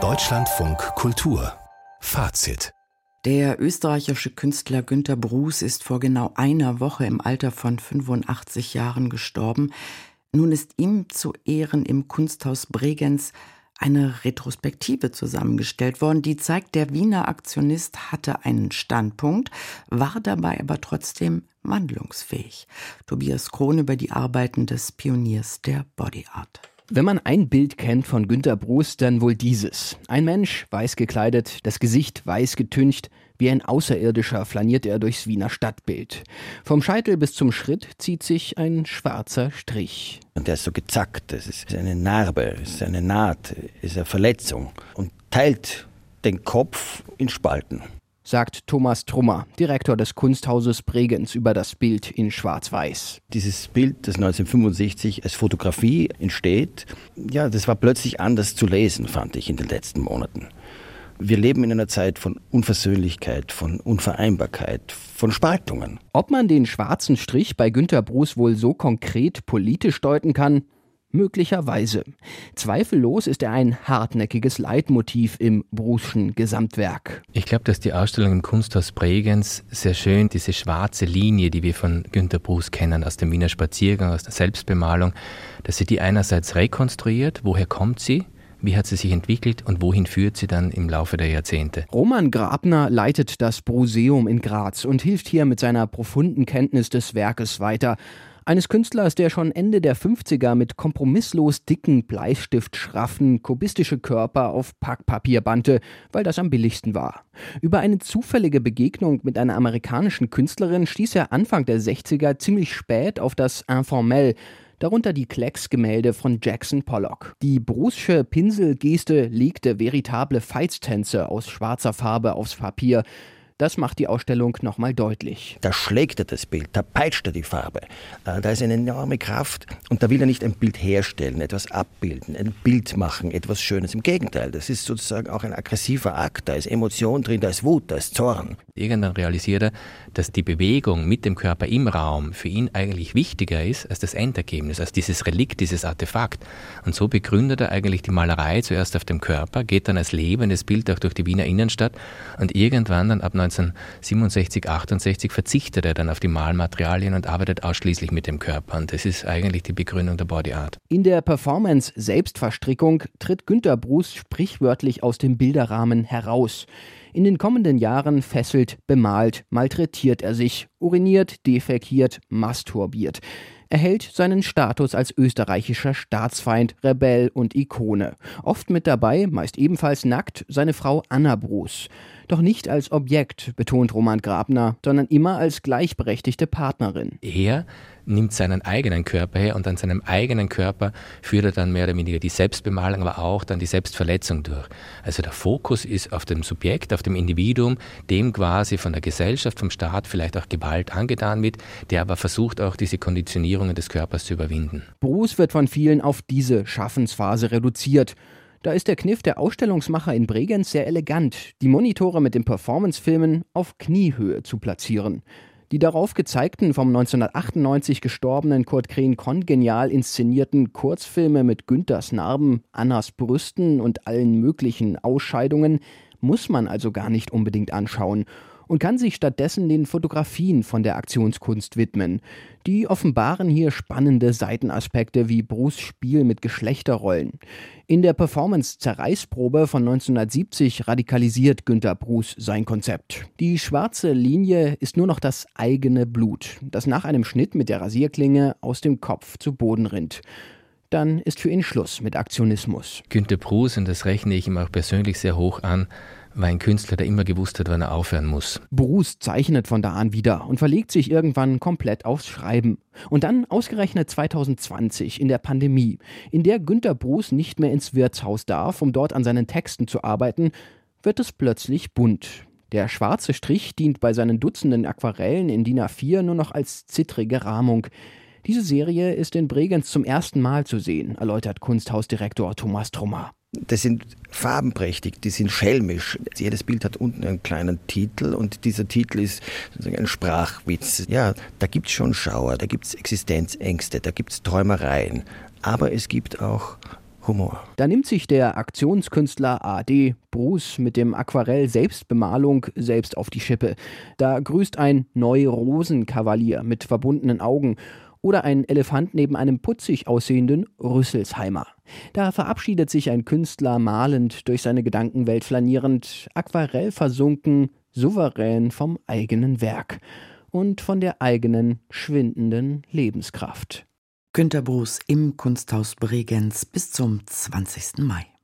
Deutschlandfunk Kultur Fazit der österreichische Künstler Günter Bruß ist vor genau einer Woche im Alter von 85 Jahren gestorben. Nun ist ihm zu Ehren im Kunsthaus Bregenz eine Retrospektive zusammengestellt worden, die zeigt, der Wiener Aktionist hatte einen Standpunkt, war dabei aber trotzdem wandlungsfähig. Tobias Krohn über die Arbeiten des Pioniers der Body Art. Wenn man ein Bild kennt von Günter Bruß, dann wohl dieses. Ein Mensch, weiß gekleidet, das Gesicht weiß getüncht, wie ein Außerirdischer flaniert er durchs Wiener Stadtbild. Vom Scheitel bis zum Schritt zieht sich ein schwarzer Strich. Und der ist so gezackt, das ist eine Narbe, das ist eine Naht, das ist eine Verletzung und teilt den Kopf in Spalten sagt Thomas Trummer, Direktor des Kunsthauses Bregenz, über das Bild in Schwarz-Weiß. Dieses Bild, das 1965 als Fotografie entsteht, ja, das war plötzlich anders zu lesen, fand ich in den letzten Monaten. Wir leben in einer Zeit von Unversöhnlichkeit, von Unvereinbarkeit, von Spaltungen. Ob man den schwarzen Strich bei Günter Bruß wohl so konkret politisch deuten kann, Möglicherweise. Zweifellos ist er ein hartnäckiges Leitmotiv im Brußschen Gesamtwerk. Ich glaube, dass die Ausstellung im Kunsthaus Bregenz sehr schön diese schwarze Linie, die wir von Günter Bruß kennen, aus dem Wiener Spaziergang, aus der Selbstbemalung, dass sie die einerseits rekonstruiert, woher kommt sie, wie hat sie sich entwickelt und wohin führt sie dann im Laufe der Jahrzehnte? Roman Grabner leitet das Bruseum in Graz und hilft hier mit seiner profunden Kenntnis des Werkes weiter. Eines Künstlers, der schon Ende der 50er mit kompromisslos dicken Bleistiftschraffen kubistische Körper auf Packpapier bannte, weil das am billigsten war. Über eine zufällige Begegnung mit einer amerikanischen Künstlerin stieß er Anfang der 60er ziemlich spät auf das Informell, darunter die Klecks-Gemälde von Jackson Pollock. Die Brußsche Pinselgeste legte veritable Feitstänze aus schwarzer Farbe aufs Papier. Das macht die Ausstellung nochmal deutlich. Da schlägt er das Bild, da peitscht er die Farbe. Äh, da ist eine enorme Kraft und da will er nicht ein Bild herstellen, etwas abbilden, ein Bild machen, etwas Schönes. Im Gegenteil, das ist sozusagen auch ein aggressiver Akt. Da ist Emotion drin, da ist Wut, da ist Zorn. Irgendwann realisiert er, dass die Bewegung mit dem Körper im Raum für ihn eigentlich wichtiger ist als das Endergebnis, als dieses Relikt, dieses Artefakt. Und so begründet er eigentlich die Malerei zuerst auf dem Körper, geht dann als lebendes Bild auch durch die Wiener Innenstadt und irgendwann dann ab 1967, 68 verzichtet er dann auf die Malmaterialien und arbeitet ausschließlich mit dem Körper. Und das ist eigentlich die Begründung der Body Art. In der Performance Selbstverstrickung tritt Günter Bruß sprichwörtlich aus dem Bilderrahmen heraus. In den kommenden Jahren fesselt, bemalt, malträtiert er sich, uriniert, defekiert, masturbiert. Er hält seinen Status als österreichischer Staatsfeind, Rebell und Ikone. Oft mit dabei, meist ebenfalls nackt, seine Frau Anna Bruß. Doch nicht als Objekt, betont Roman Grabner, sondern immer als gleichberechtigte Partnerin. Er nimmt seinen eigenen Körper her und an seinem eigenen Körper führt er dann mehr oder weniger die Selbstbemalung, aber auch dann die Selbstverletzung durch. Also der Fokus ist auf dem Subjekt, auf dem Individuum, dem quasi von der Gesellschaft, vom Staat vielleicht auch Gewalt angetan wird, der aber versucht auch diese Konditionierungen des Körpers zu überwinden. Bruce wird von vielen auf diese Schaffensphase reduziert. Da ist der Kniff der Ausstellungsmacher in Bregenz sehr elegant, die Monitore mit den Performancefilmen auf Kniehöhe zu platzieren. Die darauf gezeigten vom 1998 gestorbenen Kurt Krehn kongenial inszenierten Kurzfilme mit Günthers Narben, Annas Brüsten und allen möglichen Ausscheidungen muss man also gar nicht unbedingt anschauen und kann sich stattdessen den Fotografien von der Aktionskunst widmen. Die offenbaren hier spannende Seitenaspekte wie Bruce Spiel mit Geschlechterrollen. In der Performance Zerreißprobe von 1970 radikalisiert Günter Bruce sein Konzept. Die schwarze Linie ist nur noch das eigene Blut, das nach einem Schnitt mit der Rasierklinge aus dem Kopf zu Boden rinnt dann ist für ihn Schluss mit Aktionismus. Günter Bruce, und das rechne ich ihm auch persönlich sehr hoch an, war ein Künstler, der immer gewusst hat, wann er aufhören muss. Bruce zeichnet von da an wieder und verlegt sich irgendwann komplett aufs Schreiben. Und dann ausgerechnet 2020 in der Pandemie, in der Günter Bruce nicht mehr ins Wirtshaus darf, um dort an seinen Texten zu arbeiten, wird es plötzlich bunt. Der schwarze Strich dient bei seinen Dutzenden Aquarellen in DIN A4 nur noch als zittrige Rahmung. Diese Serie ist in Bregenz zum ersten Mal zu sehen, erläutert Kunsthausdirektor Thomas Trummer. Das sind farbenprächtig, die sind schelmisch. Jedes Bild hat unten einen kleinen Titel und dieser Titel ist sozusagen ein Sprachwitz. Ja, da gibt es schon Schauer, da gibt es Existenzängste, da gibt es Träumereien. Aber es gibt auch Humor. Da nimmt sich der Aktionskünstler AD Bruce mit dem Aquarell Selbstbemalung selbst auf die Schippe. Da grüßt ein Neu-Rosen-Kavalier mit verbundenen Augen oder ein Elefant neben einem putzig aussehenden Rüsselsheimer. Da verabschiedet sich ein Künstler malend durch seine Gedankenwelt flanierend, Aquarell versunken, souverän vom eigenen Werk und von der eigenen schwindenden Lebenskraft. Günter Bruß im Kunsthaus Bregenz bis zum 20. Mai.